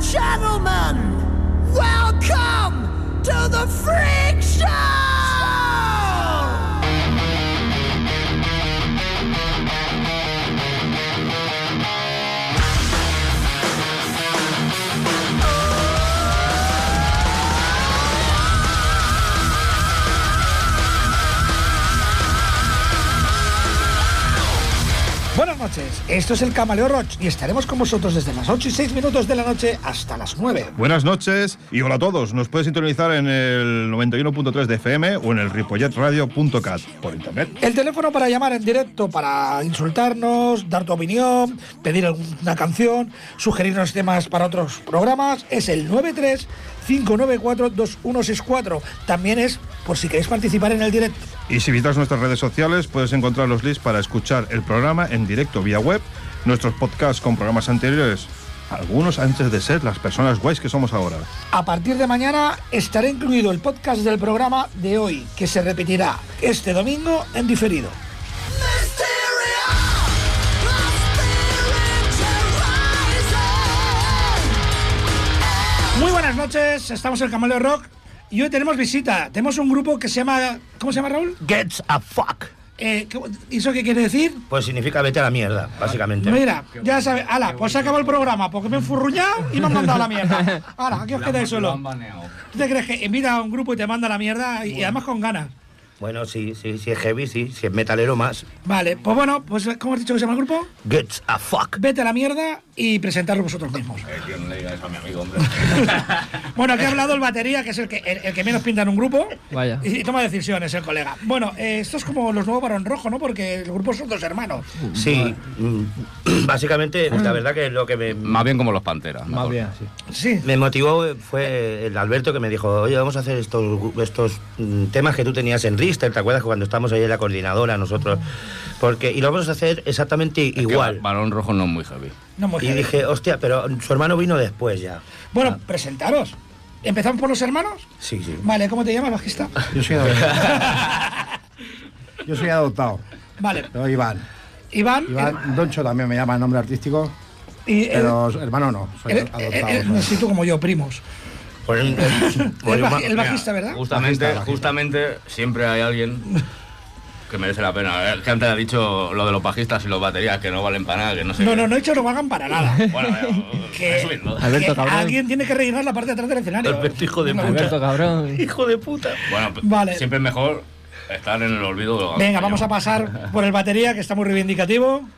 gentlemen, welcome to the Freak Show! Buenas noches, esto es el Camaleo Roach y estaremos con vosotros desde las 8 y 6 minutos de la noche hasta las 9. Buenas noches y hola a todos. Nos puedes sintonizar en el 91.3 de FM o en el ripolletradio.cat por internet. El teléfono para llamar en directo, para insultarnos, dar tu opinión, pedir alguna canción, sugerirnos temas para otros programas, es el 93 594 2164. También es por si queréis participar en el directo. Y si visitas nuestras redes sociales, puedes encontrar los links para escuchar el programa en directo vía web, nuestros podcasts con programas anteriores, algunos antes de ser las personas guays que somos ahora. A partir de mañana estará incluido el podcast del programa de hoy, que se repetirá este domingo en diferido. Muy buenas noches, estamos en el Camaleo Rock y hoy tenemos visita. Tenemos un grupo que se llama. ¿Cómo se llama Raúl? Gets a fuck. Eh, ¿qué- ¿y ¿Eso qué quiere decir? Pues significa vete a la mierda, básicamente. Mira, ya sabes, ala, pues se acabó el programa porque me he enfurruñado y me han mandado a la mierda. Ala, aquí os quedáis solo. ¿Tú te crees que invita a un grupo y te manda a la mierda y, y además con ganas? Bueno, sí, sí, si es heavy, sí, si es metalero más. Vale, pues bueno, pues ¿cómo has dicho que se llama el grupo? Gets a fuck. Vete a la mierda y presentarlo vosotros mismos. Yo no le diga eso a mi amigo, hombre. Bueno, aquí ha hablado el batería, que es el que, el, el que menos pinta en un grupo. Vaya. Y, y toma decisiones, el colega. Bueno, eh, esto es como los nuevos Barón Rojo, ¿no? Porque el grupo son dos hermanos. Sí, mm, básicamente, la verdad que lo que me, Más bien como los panteras. Más mejor. bien, sí. Sí. me motivó fue el Alberto que me dijo, oye, vamos a hacer estos, estos mm, temas que tú tenías en ¿te acuerdas que cuando estábamos ahí en la coordinadora nosotros? Porque, y lo vamos a hacer exactamente Es que igual. Ba- Balón rojo no es muy heavy. No muy Y dije, hostia, pero su hermano vino después ya. Bueno, presentaros. ¿Empezamos por los hermanos? Sí, sí. Vale, ¿cómo te llamas, bajista? Yo soy adoptado. Yo soy adoptado. Vale, Pero Iván. Iván. Iván Doncho también me llama el nombre artístico. el- Pero hermano no, soy el- adoptado. el- el- ¿sabes? sí, tú como yo, primos. Pues, eh, pues, El, baji- el bajista, ¿verdad? Justamente, Bajista, bajista. justamente siempre hay alguien que merece la pena. Es que antes ha dicho lo de los bajistas y los baterías que no valen para nada, que no sé. No, qué. no, no he dicho no valgan para nada. Bueno, eh, Que, resumiendo. Alberto, que cabrón. alguien tiene que rellenar la parte de atrás del escenario. Alberto, hijo de puta. Alberto, cabrón. Hijo de puta. Bueno, p- Vale. siempre es mejor estar en el olvido. Venga, vamos a pasar por el batería, que está muy reivindicativo.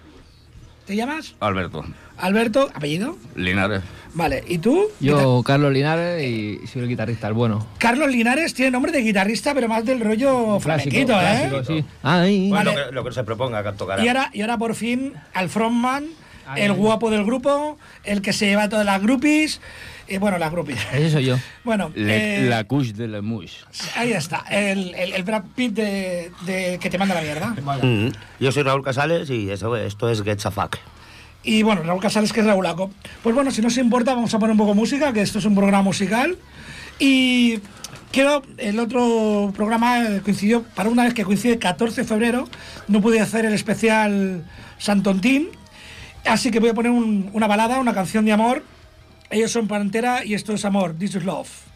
¿Te llamas? Alberto, Alberto, apellido. Linares. Vale, ¿y tú? Yo, Carlos Linares, y soy el guitarrista, el bueno. Carlos Linares tiene nombre de guitarrista, pero más del rollo flamenquito, ¿eh? clásico, sí. Ay, Bueno, Vale. lo, que, lo que se proponga, que tocará. Y ahora, y ahora por fin al frontman, Ay, el ay. guapo del grupo, el que se lleva todas las groupies. Y bueno, las groupies. ese soy yo. Bueno, Le- eh, la couche de la mouche. ahí está, el, el, el Brad Pitt de, de que te manda la mierda. Mm. Yo soy Raúl Casales y eso, esto es Get a Fuck. Y bueno, Raúl Casales, que es Raúlaco. Pues bueno, si no os importa, vamos a poner un poco de música, que esto es un programa musical. Y quiero, el otro programa eh, coincidió, para una vez que coincide 14 de febrero, no pude hacer el especial Santontín. Así que voy a poner un- una balada, una canción de amor. Ellos son Pantera y esto es amor, This is Love.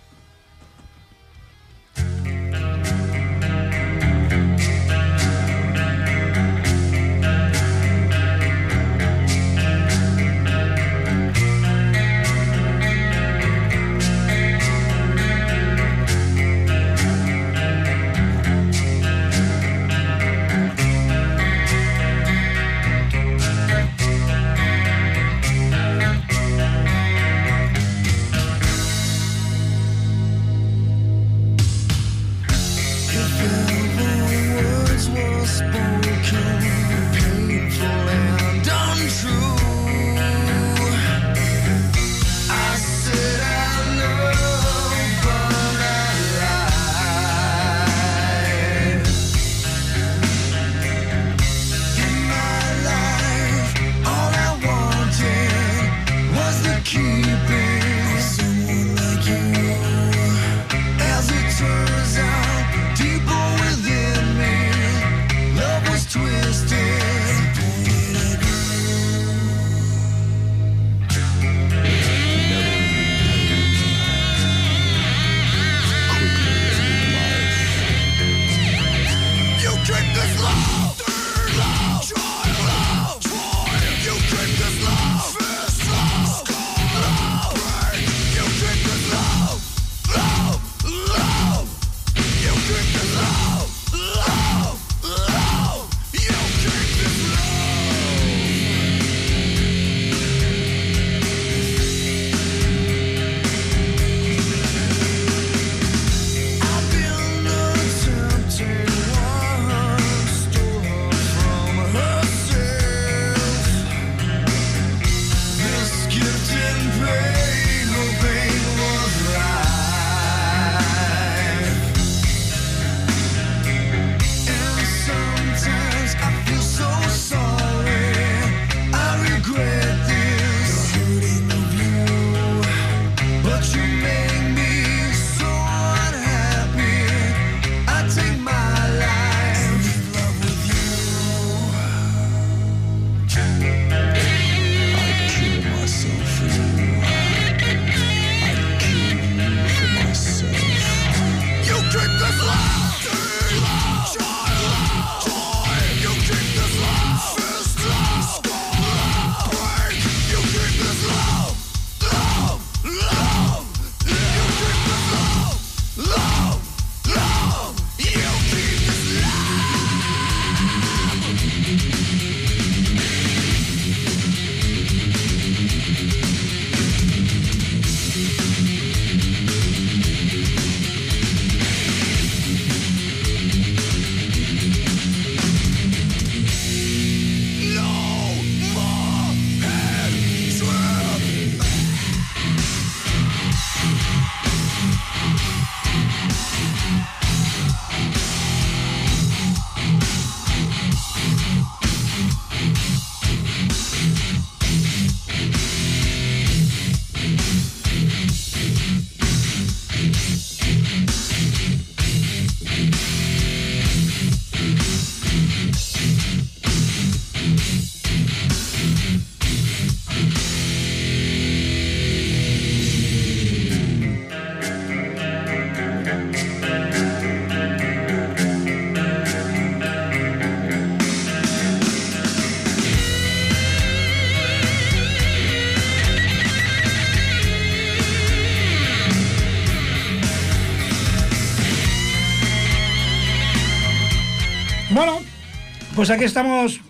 Pues aquí estamos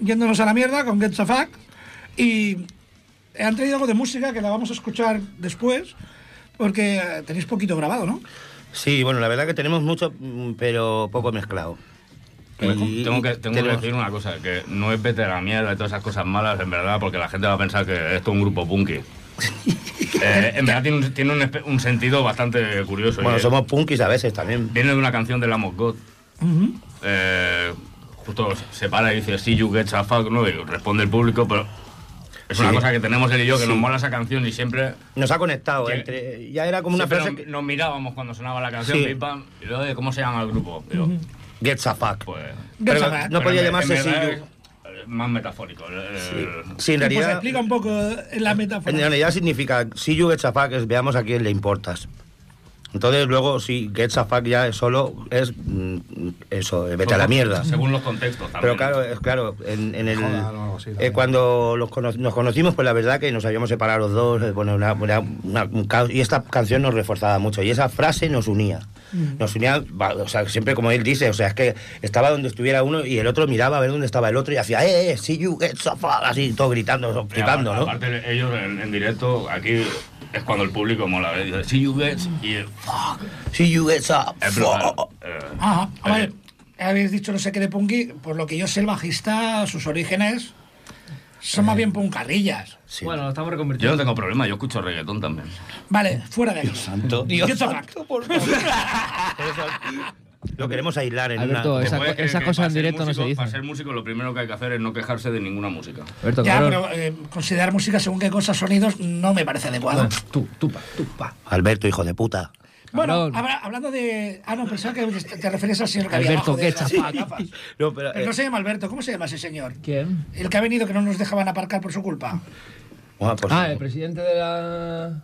yéndonos a la mierda con Get the Fuck y han traído algo de música que la vamos a escuchar después porque eh, tenéis poquito grabado, ¿no? Sí, bueno, la verdad que tenemos mucho, mm, pero poco mezclado. Y- tengo que, tengo que tenemos- decir una cosa, que no es vete a la mierda y todas esas cosas malas, en verdad, porque la gente va a pensar que esto es un grupo punky. Eh, en verdad tiene, un, tiene un, espe- un sentido bastante curioso. Bueno, somos punkis a veces también. Viene de una canción de Lamb of God. Eh, justo se para y dice, see you get a fuck, ¿no? Y responde el público, pero es una Sí. cosa que tenemos él y yo, que Sí. nos mola esa canción y siempre... Nos ha conectado Sí. entre. Ya era como una frase. nos, que- nos mirábamos cuando sonaba la canción, Sí. pim, pam, y luego, "Eh, ¿cómo se llama el grupo? Yo, Gets a fuck. pues... Get Pero the Fuck. no pero podía llamarse es, eh, Más metafórico. Sí, en Pues realidad. explica un poco la metáfora. En realidad significa si you gets a fuck es veamos a quién le importas. Entonces luego si gets a fuck ya es solo es mm, eso, eh, vete a la mierda. Según los contextos también. Pero claro, es claro, en, en el eh, cuando los cono- nos conocimos, pues la verdad que nos habíamos separado los dos, eh, bueno, una- una- una- un caos, y esta canción nos reforzaba mucho y esa frase nos unía. Nos unía, o sea, siempre como él dice, o sea, es que estaba donde estuviera uno y el otro miraba a ver dónde estaba el otro y hacía, eh, eh, see you get so fuck", así todo gritando, flipando, ¿no? aparte, ellos en, en directo, aquí es cuando el público mola. ¿eh? Dice, see you guys, y el fuck. See you get so Es fuck". brutal. Eh, Ajá, a eh, ver, habéis dicho no sé qué de punky, por lo que yo sé el bajista, sus orígenes son más bien puncarrillas. Sí. Bueno, lo estamos Yo no reconvirtiendo. tengo problema, yo escucho reggaetón también. Vale, fuera de aquí. Santo. Get the fuck. Lo queremos aislar en Alberto, una... esa- que- que en ser directo no se músico- dicen. Para ser músico lo primero que hay que hacer es no quejarse de ninguna música. Alberto, Ya, pero eh, considerar música según qué cosas, sonidos, no me parece adecuado. Tú, tú, pa, tú, pa. Alberto, hijo de puta. Bueno, habla- hablando de. Ah, no, pensaba que te referías al señor que había Alberto, abajo de las. No, pero, Pero eh, no se llama Alberto, ¿cómo se llama ese señor? ¿Quién? El que ha venido que no nos dejaban aparcar por su culpa. bueno, pues, Ah, el presidente de la...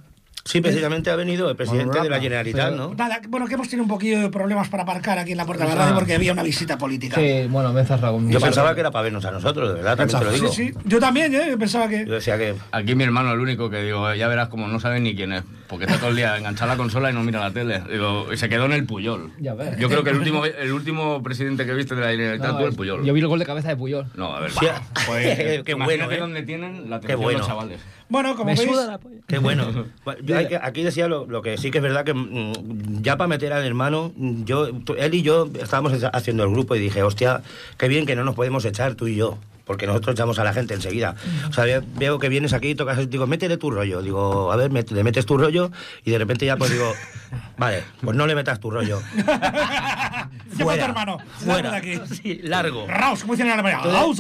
sí, precisamente ha venido el presidente de la Generalitat, ¿no? Nada, bueno, que hemos tenido un poquillo de problemas para aparcar aquí en la puerta de la radio porque había una visita política. Sí, bueno, me mi Yo pensaba que era para vernos a nosotros, de verdad, también te lo digo. Sí, sí. Yo también, ¿eh? Yo pensaba que. Yo decía que... Aquí mi hermano, el único que digo, ya verás como no sabe ni quién es, porque está todo el día enganchado a la consola y no mira la tele. Digo, y se quedó en el Puyol. Ya ves. Yo creo que el último, el último presidente que viste de la Generalitat No, fue el Puyol. Yo vi el gol de cabeza de Puyol. No, a ver. Sí, pues, qué imagínate bueno, ¿eh? dónde tienen la Qué atención bueno. los chavales. Bueno, como Me veis. suda la polla. Qué bueno. Aquí decía lo, lo que sí que es verdad que mm, ya para meter al hermano, yo, él y yo estábamos haciendo el grupo y dije, hostia, qué bien que no nos podemos echar tú y yo. Porque nosotros echamos a la gente enseguida. O sea, ve- veo que vienes aquí y tocas, digo, métele tu rollo. Digo, a ver, met- le metes tu rollo y de repente ya pues digo, vale, pues no le metas tu rollo. Lleva a tu hermano. Fuera. Aquí. Sí, largo. Raus, como dicen en Alemania. Raus.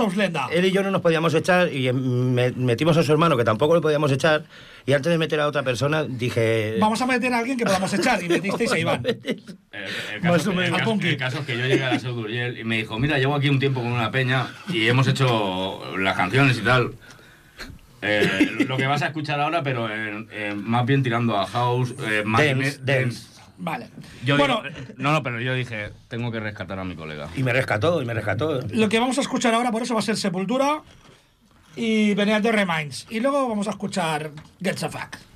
Él y yo no nos podíamos echar y me- metimos a su hermano que tampoco le podíamos echar y antes de meter a otra persona dije... Vamos a meter a alguien que podamos echar. Y metisteis a Iván. El, el caso, el caso- el caso es que yo llegué a la Seu d'Urgell y me dijo, mira, llevo aquí un tiempo con una peña y hemos hecho las canciones y tal. Eh, lo que vas a escuchar ahora, pero en- en más bien tirando a house, eh, más Dance, dance. Vale. Yo bueno, digo, eh, no, no, pero yo dije, tengo que rescatar a mi colega. Y me rescató, y me rescató. lo que vamos a escuchar ahora por eso va a ser Sepultura y Beneath the Reminds. Y luego vamos a escuchar Get the Fuck.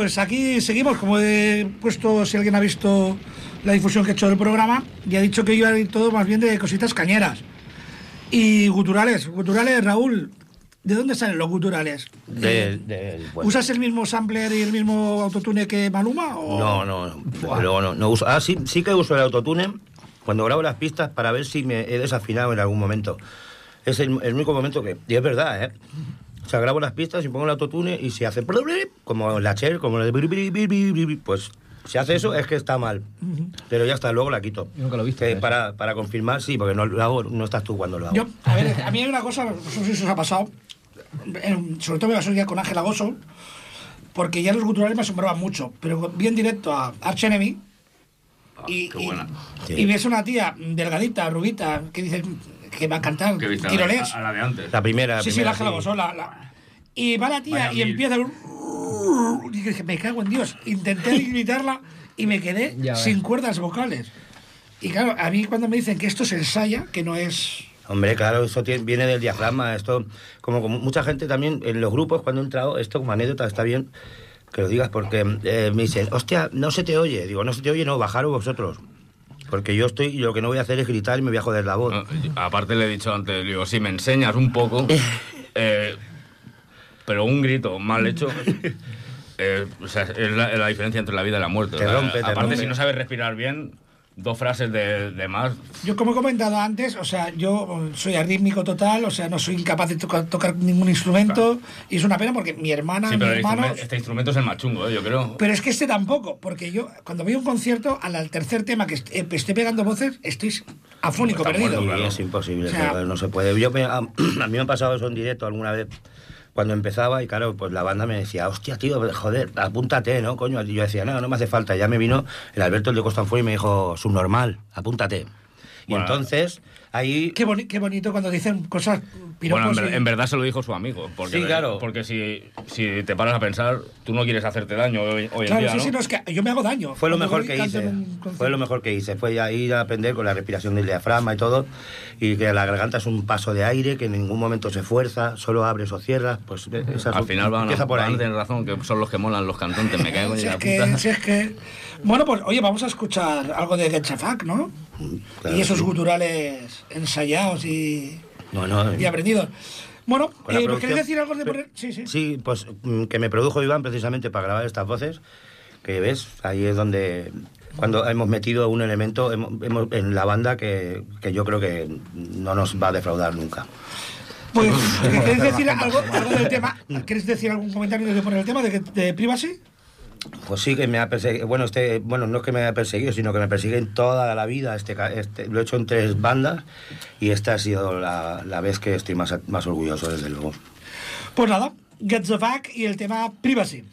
Pues aquí seguimos, como he puesto, si alguien ha visto la difusión que he hecho del programa, y ha dicho que iba a ir todo más bien de cositas cañeras. Y guturales, guturales, Raúl, ¿de dónde salen los guturales? De- de- bueno. ¿Usas el mismo sampler y el mismo autotune que Maluma? O... No, no, no. Luego no, no uso. Ah, sí, sí que uso el autotune cuando grabo las pistas para ver si me he desafinado en algún momento. Es el, el único momento que. Y es verdad, ¿eh? O sea, grabo las pistas y pongo el autotune y si hace. Como la Cher, como el. de Pues si hace eso es que está mal. Pero ya está, luego la quito. Yo nunca lo eso. para, para confirmar, sí, porque no lo hago, no estás tú cuando lo hago. Yo, a ver, a mí hay una cosa, no sé si os ha pasado, en- sobre todo me pasó ya con Ángel Agoso, porque ya los guturales me asombraban mucho, pero vi en directo a Arch Enemy y, qué y- buena. Sí. y ves una tía delgadita, rubita, que dice que va a cantar a tirolés. la, a la de antes. La primera. la Sí, sí, Ángel Agoso, la, la- Y va la tía Vaya y mil. empieza... Y dije, me cago en Dios. Intenté imitarla y me quedé Ya ves. sin cuerdas vocales. Y claro, a mí cuando me dicen que esto se ensaya, que no es... Hombre, claro, eso tiene- viene del diafragma. Esto, como, como mucha gente también en los grupos, cuando he entrado, esto como anécdota está bien. que lo digas porque eh, me dicen, hostia, no se te oye. Digo, no se te oye, no, bajaros vosotros. Porque yo estoy, lo que no voy a hacer es gritar y me voy a joder la voz. No, y- aparte le he dicho antes, digo, si me enseñas un poco, eh, pero un grito mal hecho, eh, o sea, es la, la diferencia entre la vida y la muerte. Te rompe, te aparte, rompe. si no sabes respirar bien, dos frases de, de más. Yo, como he comentado antes, o sea, yo soy arrítmico total, o sea, no soy incapaz de toca- tocar ningún instrumento, y es una pena porque mi hermana, Sí, mi pero el hermano... instrumen- este instrumento es el más chungo, eh, yo creo. Pero es que este tampoco, porque yo cuando voy a un concierto, al, al tercer tema que est- eh, estoy pegando voces, estoy afónico, Está perdido. muerto, claro. es imposible, O sea- claro, no se puede. Yo me- a, a mí me ha pasado eso en directo alguna vez cuando empezaba y claro, pues la banda me decía, hostia, tío, joder, apúntate, ¿no, coño? Y yo decía, no, no me hace falta. Ya me vino el Alberto el de Costanfuori y me dijo, subnormal, apúntate. Y Bueno. entonces, ahí... Qué, boni- qué bonito cuando dicen cosas piropos. Bueno, en, ver- y- en verdad se lo dijo su amigo. Porque, Sí, claro. Porque si, si te paras a pensar, tú no quieres hacerte daño hoy, hoy en Claro, día, sí, ¿no? sí, no, es que yo me hago daño. Fue lo mejor que hice. en un. Fue lo mejor que hice. Fue ya ir a aprender con la respiración del diafragma y todo. Y que la garganta es un paso de aire que en ningún momento se fuerza, solo abres o cierras. Pues esa Al final van, empieza por van ahí. tener razón, que son los que molan los cantantes, me cago en Si la es, que, si es que... Bueno, pues oye, vamos a escuchar algo de Get Shafak, ¿no? Claro, y esos sí. guturales ensayados y, no, y aprendidos. Bueno, eh, ¿nos producción- queréis decir algo de poner? Sí, sí. Sí, pues mm, que me produjo Iván precisamente para grabar estas voces, que ves, ahí es donde cuando hemos metido un elemento en la banda que, que yo creo que no nos va a defraudar nunca. Pues, ¿queréis decir algo, algo del tema? ¿Queréis decir algún comentario de poner el tema de, que- de Privacy? Pues sí que me ha perseguido, bueno, este, bueno, no es que me haya perseguido, sino que me persigue en toda la vida. Este, este, lo he hecho en tres bandas y esta ha sido la, la vez que estoy más, más orgulloso, desde luego. Pues nada, Get the Back y el tema Privacy.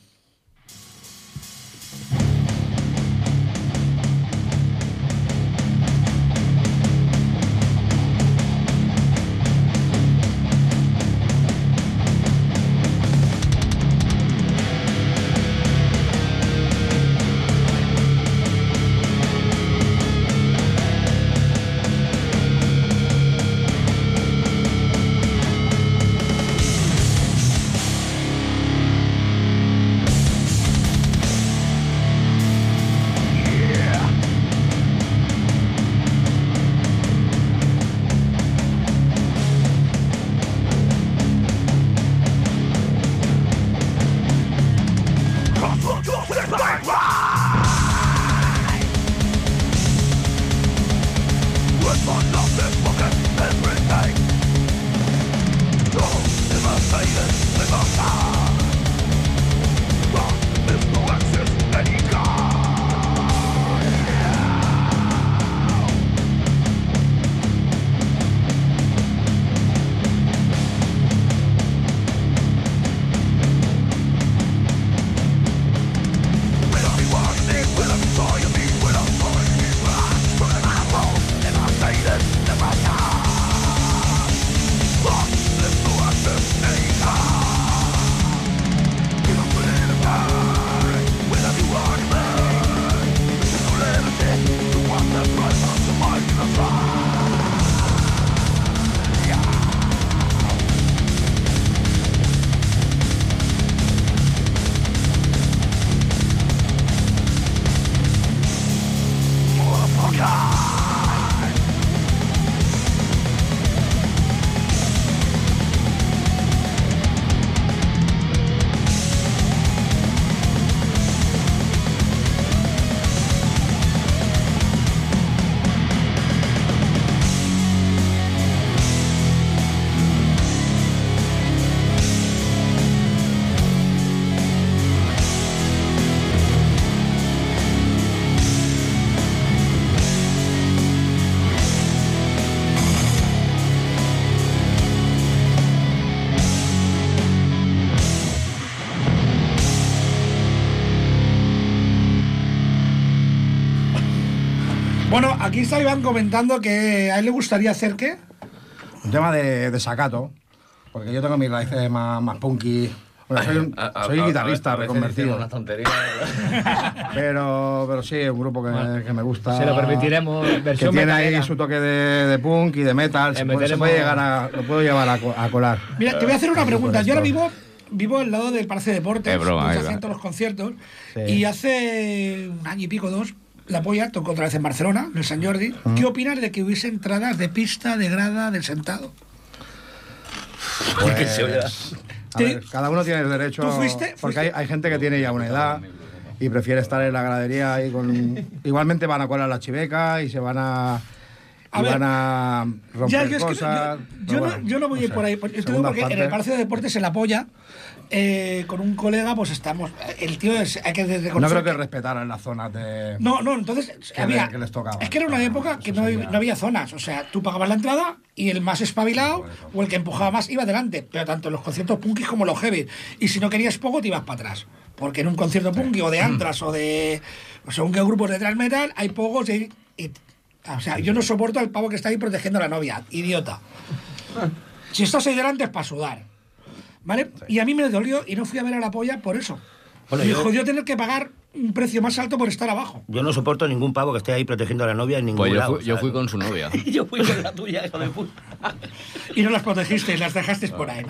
Bueno, aquí está Iván comentando que a él le gustaría hacer qué. Un tema de, de sacato, porque yo tengo mis raíces más, más punky. Bueno, soy, un- A- a- soy a- guitarrista reconvertido. dicen Una tontería. Pero, pero sí, es un grupo que, que me gusta. Se lo permitiremos, Que versión tiene ahí su toque de, de punk y de metal. Se puede, se meteremos- puede llegar a, lo puedo llevar a, co- a colar. Mira, te voy a hacer una pregunta. Yo ahora mismo vivo al lado del Palacio de Deportes, Es broma, donde se hacen todos los conciertos. Sí. Y hace un año y pico, dos, la polla tocó otra vez en Barcelona, en el San Jordi. ¿Qué opinas de que hubiese entradas de pista, de grada, del sentado? Que se. Pues, A Te- ver, cada uno tiene el derecho. ¿Tú fuiste? Porque ¿Fuiste? hay, hay gente que tiene ya una edad y prefiere estar en la gradería ahí con. Igualmente van a colar la chiveca y se van a. A y ver, van a romper Ya, yo, es que no- cosas. yo- no, bueno, yo no voy a ir sé, por ahí. Porque en el. Palacio de Deportes se la polla. Eh, con un colega, pues estamos. El tío es. Hay que reconocer No creo que que- respetaran las zonas de. No, no, entonces Que había, le- que les tocaba. es que era una época que no, había- no había zonas, o sea, tú pagabas la entrada y el más espabilado o el que empujaba más iba adelante, pero tanto los conciertos punkis como los heavy. Y si no querías poco, te ibas para atrás, porque en un concierto punky o de antras o de o según qué grupos de metal hay pocos y, y- o sea, yo no soporto al pavo que está ahí protegiendo a la novia, idiota. Si estás ahí delante es para sudar. ¿Vale? Y a mí me dolió y no fui a ver a la polla por eso. Bueno, me yo- jodió tener que pagar un precio más alto por estar abajo. Yo no soporto ningún pavo que esté ahí protegiendo a la novia en ningún Pues yo lado. fui, yo fui con su novia. yo fui con la tuya, hijo de puta. Y no las protegiste, las dejaste por ahí. ¿no?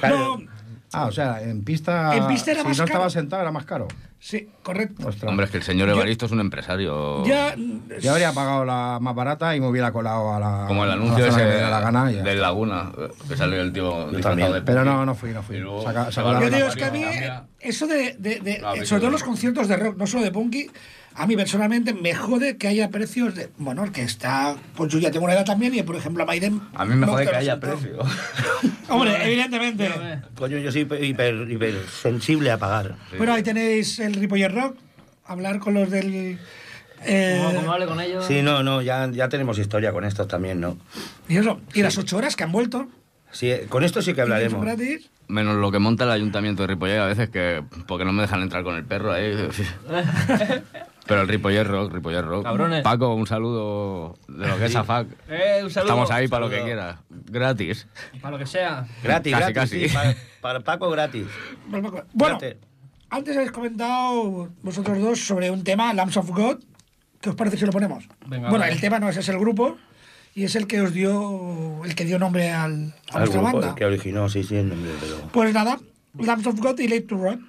Claro. No, Ah, o sea, en pista. En pista era si más no caro. estaba sentado, era más caro. sí, correcto. Ostras. Hombre, es que el señor Yo- Evaristo es un empresario. Ya, Yo habría pagado la más barata y me hubiera colado a la. Como el anuncio ese diera la gana. y ya del está. Laguna, que salió el tío disfrazado también. de Pero no, no fui, no fui. Luego Saca- yo digo, es que a mí, Cambia. eso de, de- de- eh, que sobre todo los conciertos de rock, no solo de punky, a mí personalmente me jode que haya precios de. Bueno, el que está. Pues yo ya tengo una edad también y, por ejemplo, a Maiden. A mí me no jode que haya siento. precio. Hombre, evidentemente. Coño, yo soy hiper, hiper, sensible a pagar. Bueno, ahí tenéis el Ripoller Rock, hablar con los del. eh, Como, como hable con ellos. Sí, no, no, ya, ya tenemos historia con estos también, ¿no? y eso, y las ocho horas que han vuelto. Sí, eh, con esto sí que hablaremos. gratis. Menos lo que monta el ayuntamiento de Ripollet a veces que porque no me dejan entrar con el perro ahí. Pero el Ripollet Rock, Ripollet Rock. Cabrones. Paco, un saludo de lo que es AFAC. Eh, un saludo. Estamos ahí para lo que quieras. Gratis. Para lo que sea. Gratis, Casi, gratis. casi. sí, para, para Paco gratis. Bueno, antes habéis comentado vosotros dos sobre un tema, Lambs of God. ¿Qué os parece si lo ponemos? Venga, bueno, vale. el tema no es, es el grupo y es el que os dio, el que dio nombre al, a Al vuestra grupo banda. que originó, sí, sí, el nombre, pero... Pues nada, Lambs of God y Late to Rock.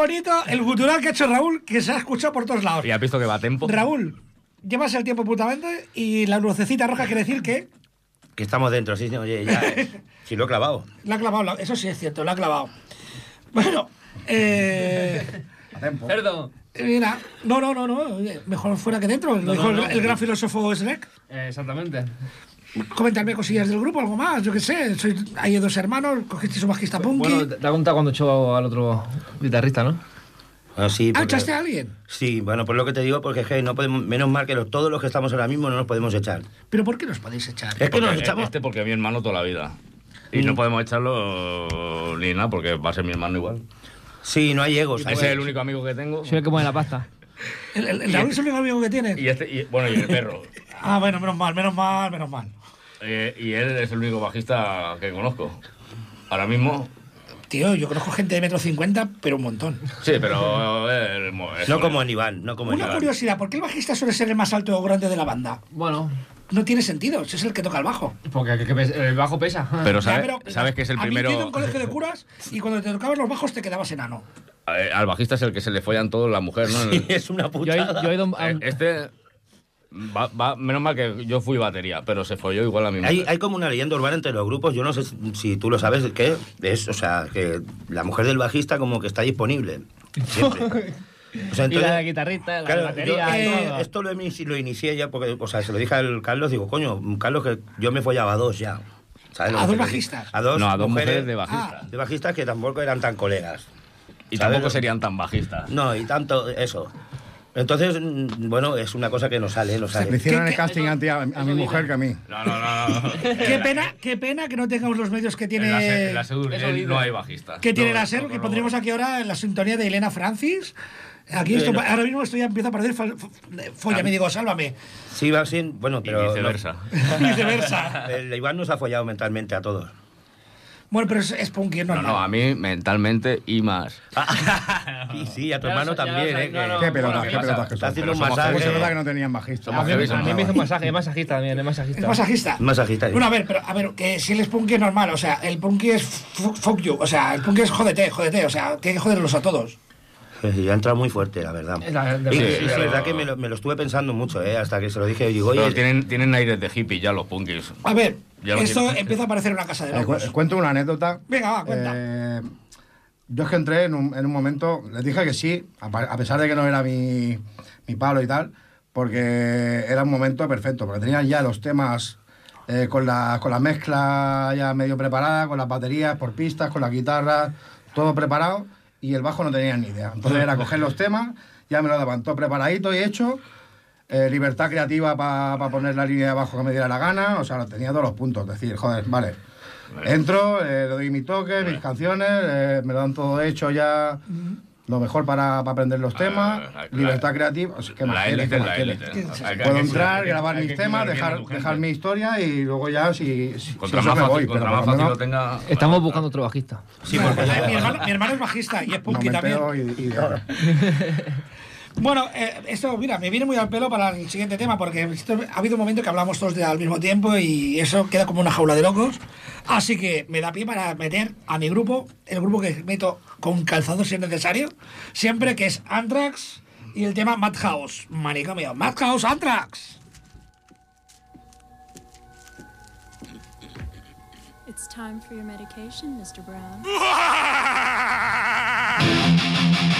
Bonito el gutural que ha hecho Raúl, que se ha escuchado por todos lados. ¿Y has visto que va a tempo? Raúl, llevas el tiempo putamente y la lucecita roja quiere decir que Que estamos dentro, sí, oye, ya. eh, sí, lo he clavado. la ha clavado. la- Eso sí es cierto, la ha clavado. Bueno, eh, A tempo. Perdón. mira, no, no, no, no, oye, mejor fuera que dentro, lo No, dijo no, el, no. el gran filósofo Shrek. Eh, exactamente. Comentarme cosillas del grupo, algo más, yo qué sé. Sois, hay dos hermanos, cogisteis un bajista punky. Bueno, te ha contado cuando echó al otro guitarrista, ¿no? Ah, sí, ¿Ah, porque- echaste a alguien? Sí, bueno, por lo que te digo, porque que no podemos, menos mal que los- todos los que estamos ahora mismo no nos podemos echar. ¿Pero por qué nos podéis echar? Es que nos echamos. Este porque es mi hermano toda la vida. Y no podemos echarlo ni nada porque va a ser mi hermano igual. Sí, no hay egos. Ese es el único amigo que tengo. Soy el que pone la pasta. ¿El, el, el Raúl es el único amigo que tiene? Y este, y- bueno, y el perro. Ah, bueno, menos mal, menos mal, menos mal. Eh, y él es el único bajista que conozco. Ahora mismo, Tío, yo conozco gente de metro cincuenta, pero un montón. sí, pero. eh, el es No un- como en Iván, no como en Una Iván. curiosidad, ¿por qué el bajista suele ser el más alto o grande de la banda? Bueno, No tiene sentido, si es el que toca el bajo. porque que- que pes- el bajo pesa. Pero Ya, sabes, pero sabes que es el a mí primero. en un colegio de curas y cuando te tocabas los bajos te quedabas enano. Eh, al bajista es el que se le follan todos las mujeres, ¿no? Sí, es una Yo he, putada. yo he ido a Eh, un- Este. Va, va- menos mal que yo fui batería, pero se folló igual a mi mujer. Hay, hay como una leyenda urbana entre los grupos, yo no sé si- tú lo sabes, que es, o sea, que la mujer del bajista como que está disponible. Siempre. O sea, y la guitarrista, la Claro, batería, yo, eh, todo. esto lo, lo inicié ya porque, o sea, se lo dije al Carlos, digo, coño, Carlos, que yo me follaba a dos ya. ¿Sabes ¿A dos bajistas? A dos, No, a dos mujeres de bajista. Ah. De bajistas que tampoco eran tan colegas. y ¿sabes? tampoco serían tan bajistas. No, y tanto eso. Entonces, mm, bueno, es una cosa que no sale, no Le sale. hicieron ¿Qué- el casting anti a, a mi mujer que a mí. No, no, no. no. Qué pena, qué pena que no tengamos los medios que En la, tiene en la no hay bajistas. que tiene No, la no, que pondremos no. aquí ahora en la sintonía de Elena Francis. Aquí esto, Bueno. ahora mismo esto ya empieza a parecer fal- f- folla, me digo, sálvame. Sí, va sin, bueno, Y pero... no- viceversa. Viceversa. el Iván nos ha follado mentalmente a todos. Bueno, pero es, es punky, es No, normal. no, a mí mentalmente y más. Y sí, a tu hermano también, ¿eh? no, no. Qué pelotas, bueno, qué pelotas que Está haciendo un masaje. Es verdad que no tenían bajista. A mí, me hizo un masaje, es masajista también, es masajista. Es masajista. Masajista. Bueno, a ver, pero a ver, que si él es punky es normal, o sea, el punky es fu- fuck you, o sea, el punky es jódete, jódete, o sea, tiene que joderlos a todos. Sí, ha entrado muy fuerte, la verdad. La- de- y Sí, y sí, la sí. verdad que me lo, me lo estuve pensando mucho, ¿eh? Hasta que se lo dije. Digo, oye, Pero tienen, tienen aires de hippie ya los punkis. A ver, Ya esto tiene. empieza a parecer una casa de Eh, locos. cuento una anécdota. Venga, va, cuenta. Eh, yo es que entré en un, en un momento, les dije que sí, a, pesar de que no era mi, mi palo y tal, porque era un momento perfecto, porque tenían ya los temas eh, con, la, con la mezcla ya medio preparada, con las baterías por pistas, con la guitarra, todo preparado, y el bajo no tenía ni idea. Entonces era coger los temas, ya me lo daban todo preparadito y hecho, eh, libertad creativa para poner la línea de abajo que me diera la gana, o sea, lo tenía todos los puntos, decir, joder, vale. Entro, eh, le doy mi toque, mis canciones, eh, me lo dan todo hecho ya, lo mejor para, para aprender los temas, Ah, la- libertad creativa, o sea, ¿qué más la quieres? Puedo entrar, grabar mis que temas, dejar, dejar mi historia y luego ya si, si, Contra si más eso me fácil, voy, contra pero más fácil lo tenga. Estamos buscando otro bajista. sí, porque mi, hermano, mi hermano es bajista y es no punky también. Bueno, eh, esto, mira, me viene muy al pelo para el siguiente tema, porque esto- ha habido un momento que hablamos todos de, al mismo tiempo y eso queda como una jaula de locos. Así que me da pie para meter a mi grupo, el grupo que meto con calzado si es necesario, siempre que es Anthrax y el tema Madhouse. Manicomio, Madhouse Anthrax. It's time for your medication, Mr. Brown.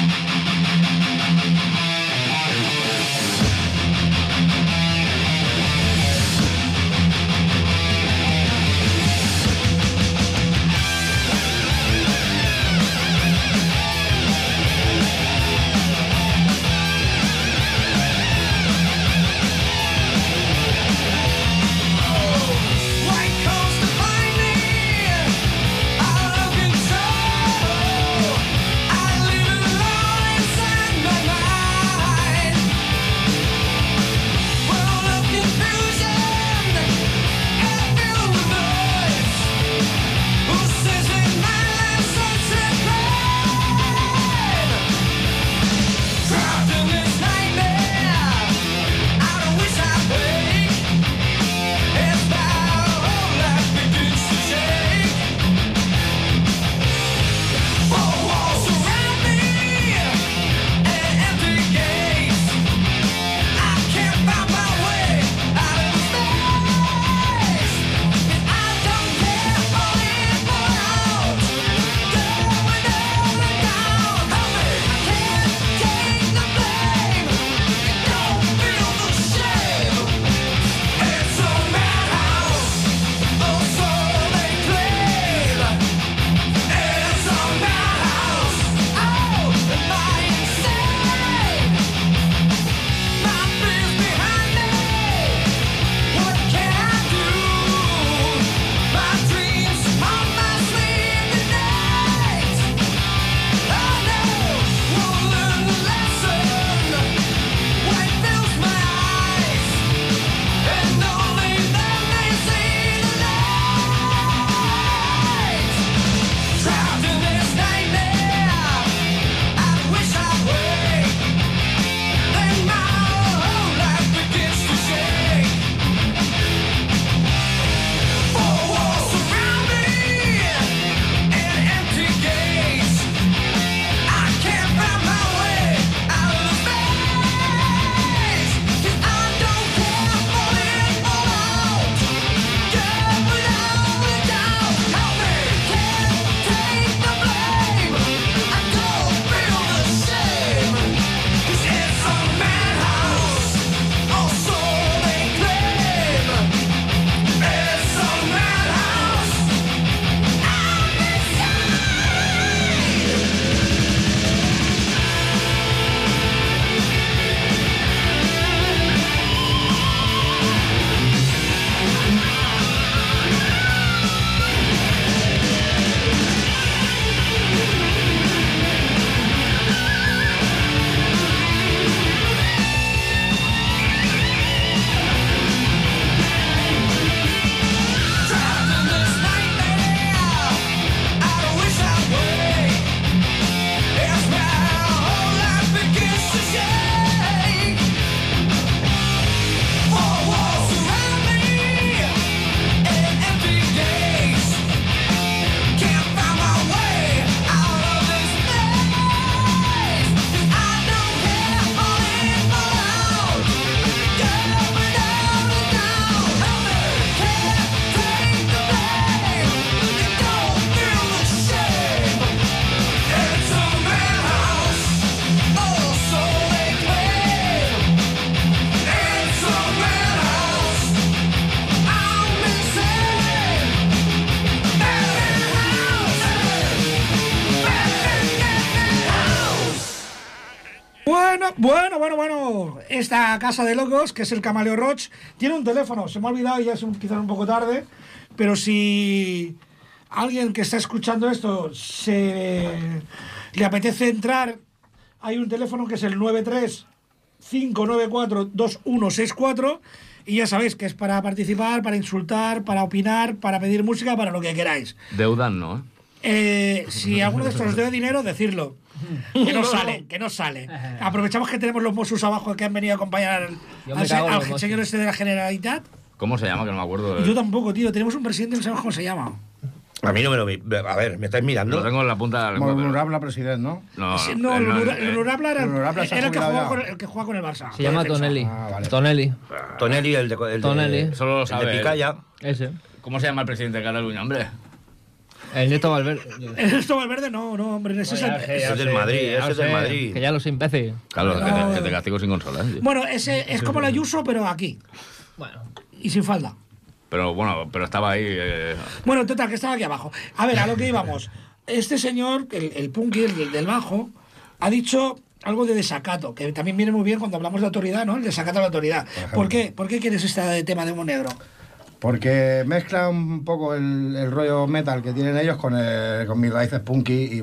Esta casa de locos, que es el Camaleo Roach, tiene un teléfono. Se me ha olvidado ya es un- quizás un poco tarde. Pero si alguien que está escuchando esto se le apetece entrar, hay un teléfono que es el 93 594 2164 y ya sabéis que es para participar, para insultar, para opinar, para pedir música, para lo que queráis. Deudan, ¿no? Eh, si alguno de estos os debe dinero, decirlo. Que no sale, que no sale. Aprovechamos que tenemos los Mossos abajo que han venido a acompañar al, al al señor este de la Generalitat. ¿Cómo se llama? Que no me acuerdo. Yo tampoco, tío. Tenemos un presidente, no sabemos cómo se llama. A mí no me lo vi. A ver, me estáis mirando. Lo tengo en la punta de la lengua. Honorable presidente, ¿no? No, Sí, no, él el el eh, Honorable era, era el, que ya. con, el que juega con el Barça. Se llama. Tonelli. Ah, vale. Tonelli. Tonelli, el de, el de, Tonelli. Solo lo el sabe de él. Picaya. Ese. ¿Cómo se llama el presidente de Cataluña, hombre? El Nieto Valverde. Esto Valverde no, no, hombre. Ese es el- Ese es del Madrid, ese es del Madrid. Que ya lo sé, imbécil. Claro, que, No. te, que te castigo sin consola. ¿eh? bueno, ese es como la Ayuso, pero aquí. Bueno. Y sin falda. Pero bueno, pero estaba ahí. eh, Bueno, total, que estaba aquí abajo. A ver, a lo que íbamos. Este señor, el, el punky, el, del- del bajo, ha dicho algo de desacato, que también viene muy bien cuando hablamos de autoridad, ¿no? El desacato a la autoridad. ¿Por qué? ¿Por qué quieres este tema de humo negro? Porque mezcla un poco el, el rollo metal que tienen ellos con, el- con mis raíces punky y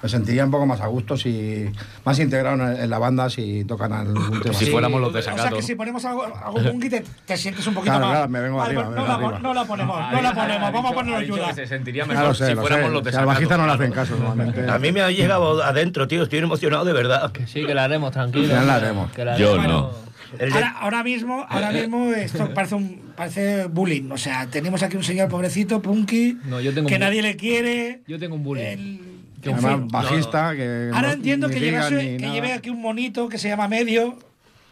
me sentiría un poco más a gusto si más integrado en, en la banda si tocan algún tema. Si así. fuéramos los de O sea Sacato. que si ponemos algo, algo punky te, te sientes un poquito Claro, más. claro, me vengo arriba, me no, vengo la, arriba. no la ponemos, ha- no la ponemos, vamos a ponerlo ayuda. se sentiría mejor lo sé, si lo fuéramos sé. los de Si al Sacato. bajista no le claro. hacen caso normalmente. A mí me ha llegado adentro, tío. Estoy emocionado de verdad. Que sí, que la haremos, tranquilo. Ya la haremos. Que la Yo haremos. no. El de- Ahora, ahora mismo, ahora mismo esto parece un parece bullying. O sea, tenemos aquí un señor pobrecito, punky, No, yo tengo que un nadie le quiere. Yo tengo un bullying. el- Que fin. bajista que Ahora no- entiendo que, llevase- que lleve aquí un monito que se llama medio.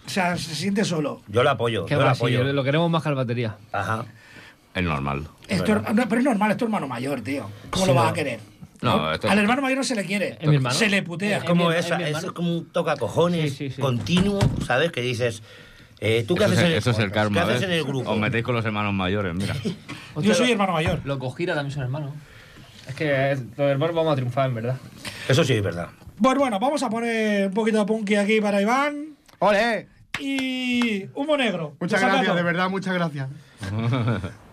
O sea, se siente solo. Yo lo apoyo. Yo lo apoyo. lo queremos más que al batería. Ajá. Es normal. Es tu her- no, pero es normal, es tu hermano mayor, tío. ¿Cómo Sí, lo vas no. a querer? No, esto- Al hermano mayor no se le quiere. ¿Es mi hermano? Se le putea. Es como mi- esa, es mi es como un tocacojones Sí, sí, sí. continuo, ¿sabes? Que dices, eh, ¿tú qué Eso haces es, en el, eso es el karma. ¿qué haces ¿ves? en el grupo? Os metéis con los hermanos mayores, mira. Yo soy hermano mayor. Los Cojira también son hermanos. Es que eh, los hermanos vamos a triunfar, en verdad. Eso sí, es verdad. Pues bueno, vamos a poner un poquito de punky aquí para Iván. ¡Ole! Y humo negro. Muchas gracias, de verdad, muchas gracias.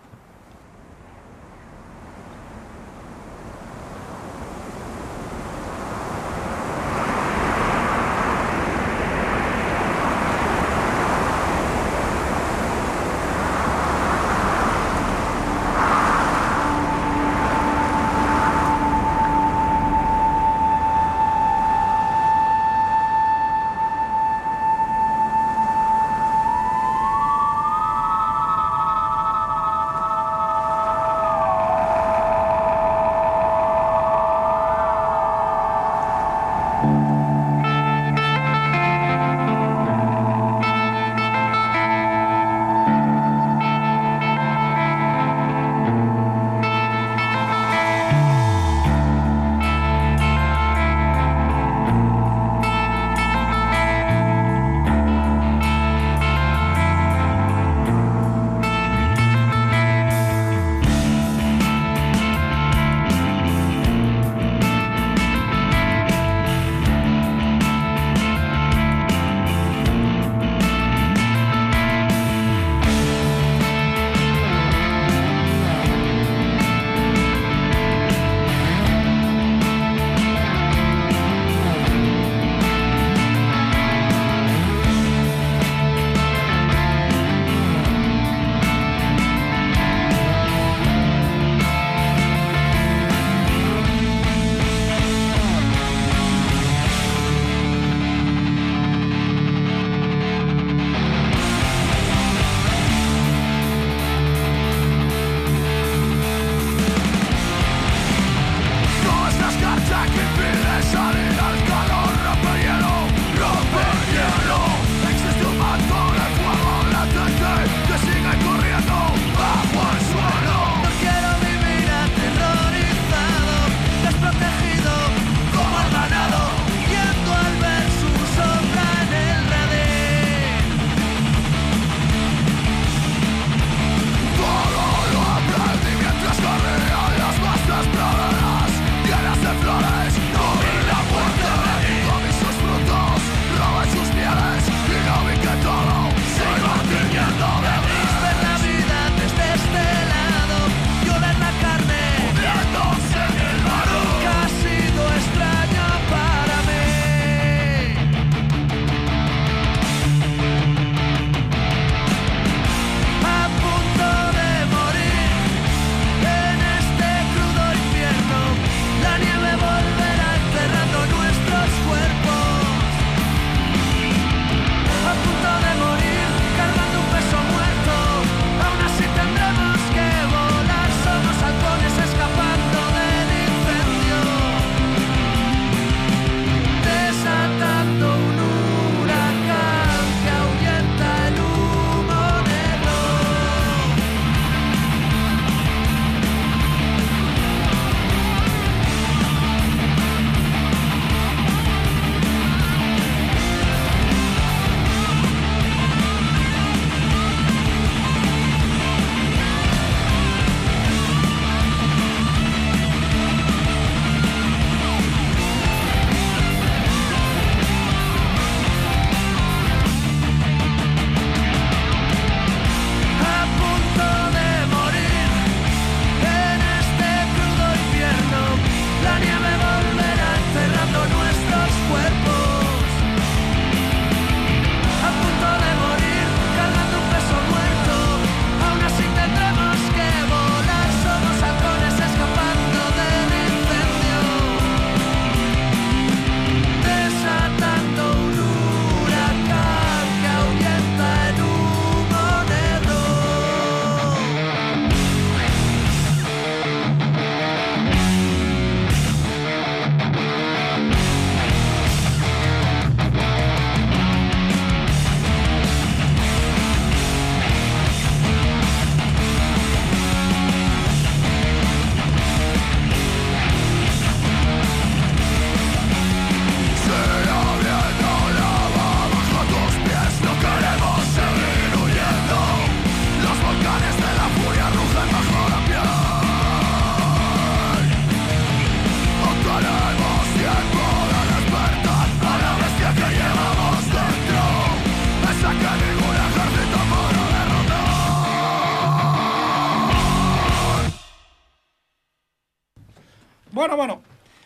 Bueno, bueno,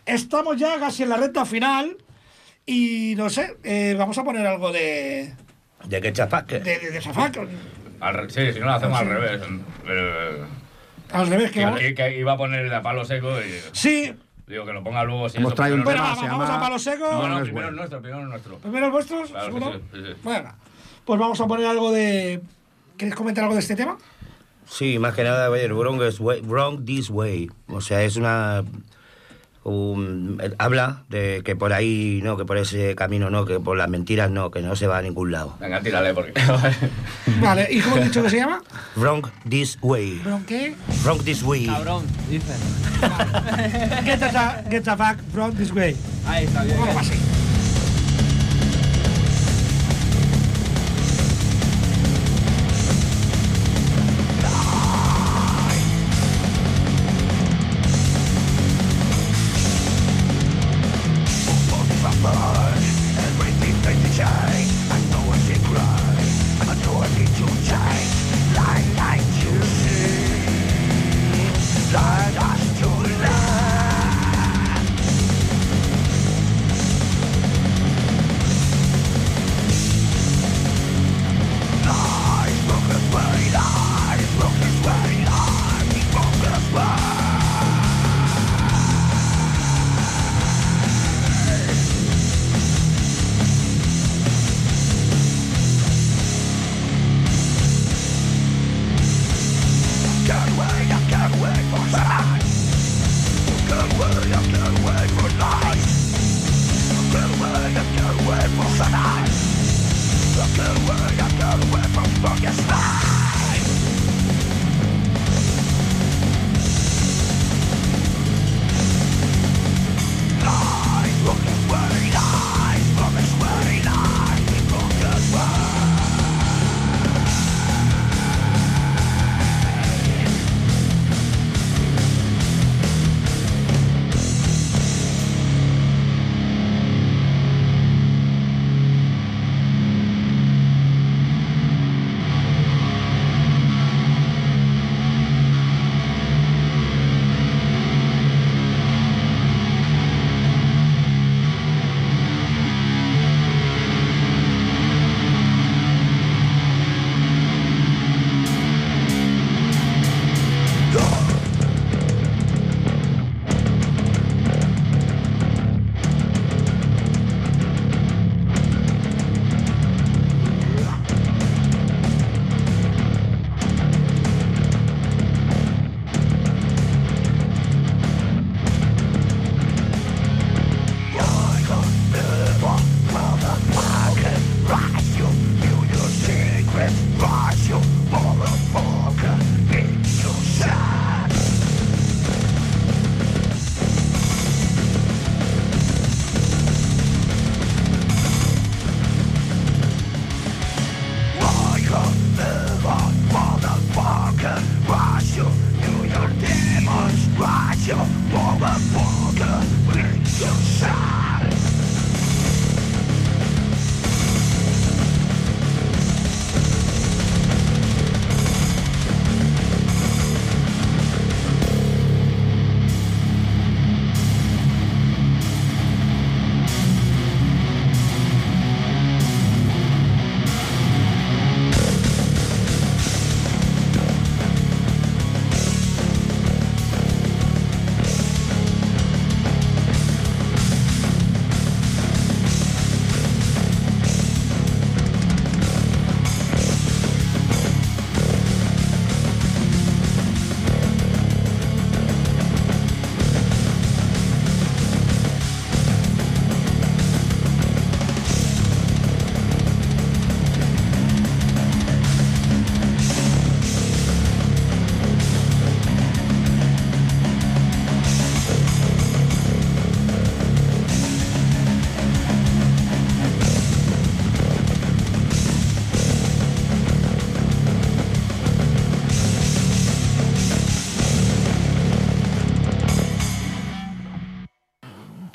estamos ya casi en la recta final y no sé, eh, vamos a poner algo de. ¿De qué chapas? de, de, de. Al sí, si no lo hacemos al revés. Eh, Al revés, que que, que iba a poner de palo seco y Sí, digo que lo ponga luego. Si Hemos traído un Bueno, tema, se vamos llama... a palo seco. No, No, no, no es primero bueno. el nuestro, primero el nuestro. ¿Primero los vuestros? Claro que ¿Seguro? sí, sí, sí. Venga, pues vamos a poner algo de. ¿Queréis comentar algo de este tema? Sí, más que nada, oye, wrong, is way- wrong this way. O sea, es una... un- eh, habla de que por ahí no, que por ese camino no, que por las mentiras no, que no se va a ningún lado. Venga, tírale porque. Vale, ¿y cómo he dicho que se llama? Wrong this way. ¿From qué? Wrong this way. Cabrón, dicen. Get the, get the fuck from this way. Ahí está, bien. Algo así.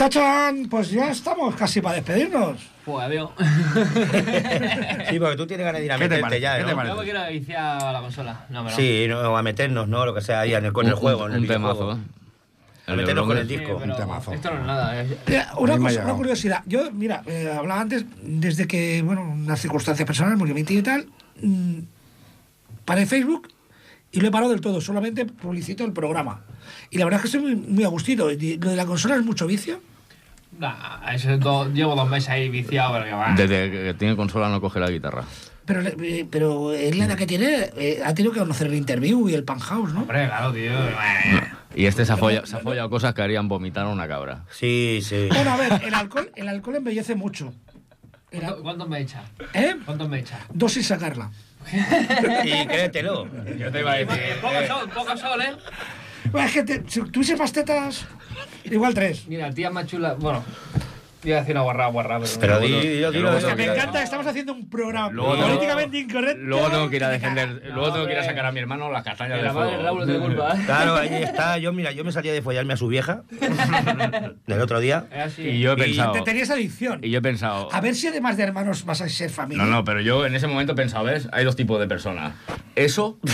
¡Tachan! Pues ya estamos casi para despedirnos. Pues adiós. Sí, porque tú tienes ganas de ir a ¿Qué te meterte parece? ya, ¿Qué te ¿no? parece? Yo me quiero viciar a la consola. No, me lo. Sí, no, a meternos, ¿no? Lo que sea ahí en el, con el Un- juego, un- en el un temazo. ¿eh? A meternos con el Sí, disco. pero temazo. esto no es nada. es- Mira, una, cosa, una curiosidad. Yo, mira, eh, hablaba antes, desde que, bueno, unas circunstancias personales, murió mi tío y tal, mm, paré Facebook y lo he parado del todo. Solamente publicito el programa. Y la verdad es que estoy muy, muy a gustito. Lo de la consola es mucho vicio. Nah, eso es do- llevo dos meses ahí viciado, pero que va. Desde que tiene consola no coge la guitarra. Pero, le- eh, pero él la edad que tiene, eh, ha tenido que conocer el interview y el Panhouse, ¿no? Hombre, claro, tío. eh, Y este se ha follado, se ha follado cosas que harían vomitar a una cabra. Sí, sí. Bueno, a ver, el alcohol, el alcohol embellece mucho. El ¿Cuánto, al- cuánto me echa? ¿Eh? ¿Cuánto me echa? Dosis sacarla. Y créetelo. Yo te iba a Poco sol, poco sol, ¿eh? Bueno, es que te- si tuviese más tetas, igual tres. Mira, tía más chula. Bueno, iba a decir una guarrada, guarrada, pero. Pero no. di, dilo, luego Es que me encanta estamos haciendo un programa Luego políticamente incorrecto. Luego tengo que ir a defender. No, luego tengo que ir a sacar a mi hermano las castañas de la madre fuego. Raúl no tiene culpa, ¿eh? Claro, ahí está. Yo, mira, yo me salía de follarme a su vieja del otro día. Y yo he Y pensado. Te tenías adicción. Y yo he pensado. A ver si además de hermanos vas a ser familia. No, no, pero yo en ese momento he pensado, ¿ves? Hay dos tipos de personas. Eso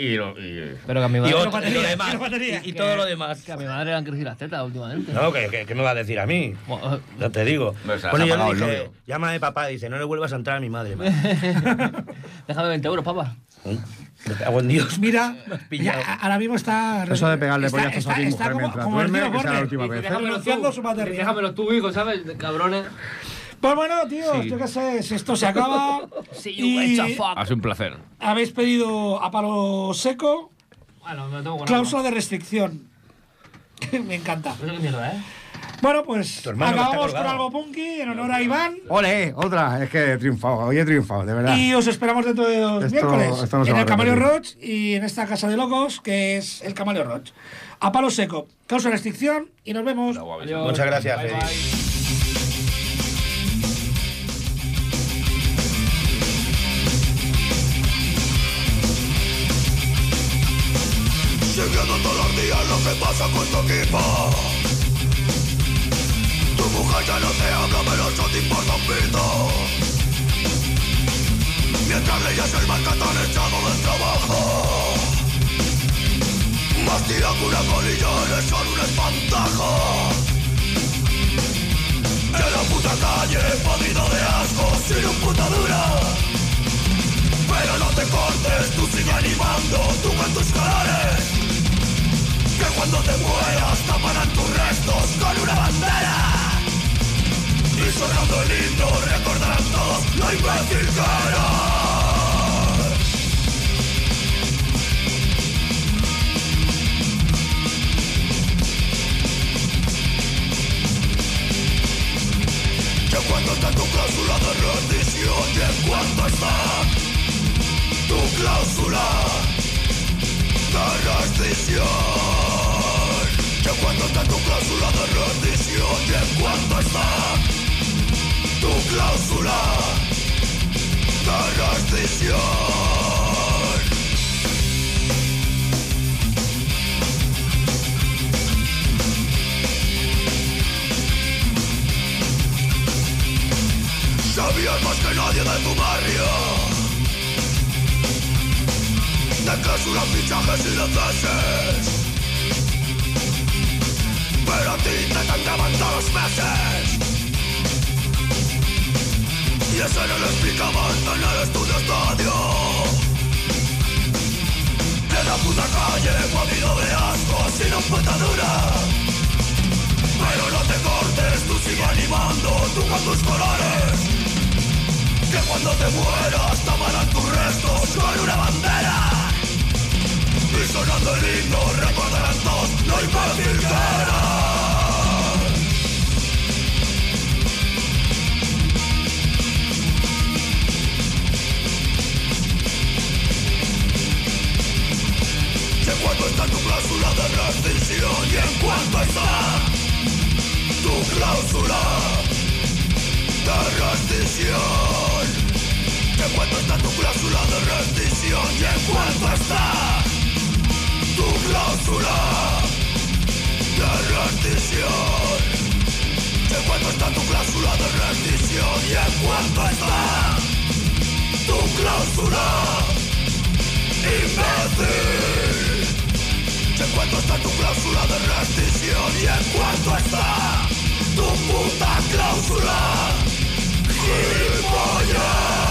y, lo, y- Pero que a mi Y, madre. otro- batería, y lo demás. batería. Y, y todo lo demás. Que a mi madre le han crecido las tetas últimamente. No, ¿qué, qué, qué me va a decir a mí? Bueno, Ya te digo. Bueno, yo le dije, novio. llámame papá, dice, no le vuelvas a entrar a mi madre. ma". Déjame 20 euros, papá. ¿Eh? Me cago en Dios. Mira, ya, ahora mismo está. Eso de pegarle está- pollazos a está- tu está mujer como- mientras como el duerme, que sea la última vez. Déjamelo Denunciando tú, su maternidad. déjamelo tú, hijo, ¿sabes? Cabrones. Pues bueno, tío, yo qué sé, si esto se acaba. You, y ha sido un placer. habéis pedido a palo seco Bueno, me tengo cláusula de restricción. Me encanta. Mierda, ¿eh? Bueno, pues acabamos con algo punky en honor a Iván. ¡Ole! Otra. Es que he triunfado. Hoy he triunfado, de verdad. Y os esperamos dentro de dos Esto- miércoles esto no en el Camaleo. Roach y en esta casa de locos que es el Camaleo Roach. A palo seco, causa de restricción y nos vemos. Adiós. Muchas gracias, Bye, bye. Siguiendo todos los días lo que pasa con tu equipo. Tu mujer ya no te habla, pero eso te importa un pito. Mientras leyes el marca tan echado del trabajo. Más tira que una colilla, eres solo un espantajo. En la puta calle, podrido de asco, sin un puta dura pero no te cortes, tú sigue animando, tú con tus colores Que cuando te mueras taparán tus restos con una bandera. Y sonando el himno recordarán todos lo imbécil que en cuanto está tu cláusula de rendición Y en cuanto está tu cláusula de rendición Cuanto está tu cláusula de rendición Y en cuanto está tu cláusula de rendición. Sabías más que nadie de tu barrio. De cláusulas, fichajes y de Pero a ti te tangaban todos los meses. Y ese no lo explicaban en el estudio estadio En la puta calle, podido de asco, sin un puta dura. Pero no te cortes, tú sigue animando, tú con tus colores. Que cuando te mueras taparán tus restos con una bandera. Y sonando el himno recordarán todos lo imbécil que eras Cuanto está tu cláusula de rescisión Y en cuanto está tu cláusula de rendición Y en está tu cláusula de rendición Y en cuanto está tu cláusula de rendición Y en cuanto está tu cláusula de rendición Y en cuanto está tu cláusula imbécil en cuanto está tu cláusula de rescisión y en cuanto está tu puta cláusula. ¡Gilipollas!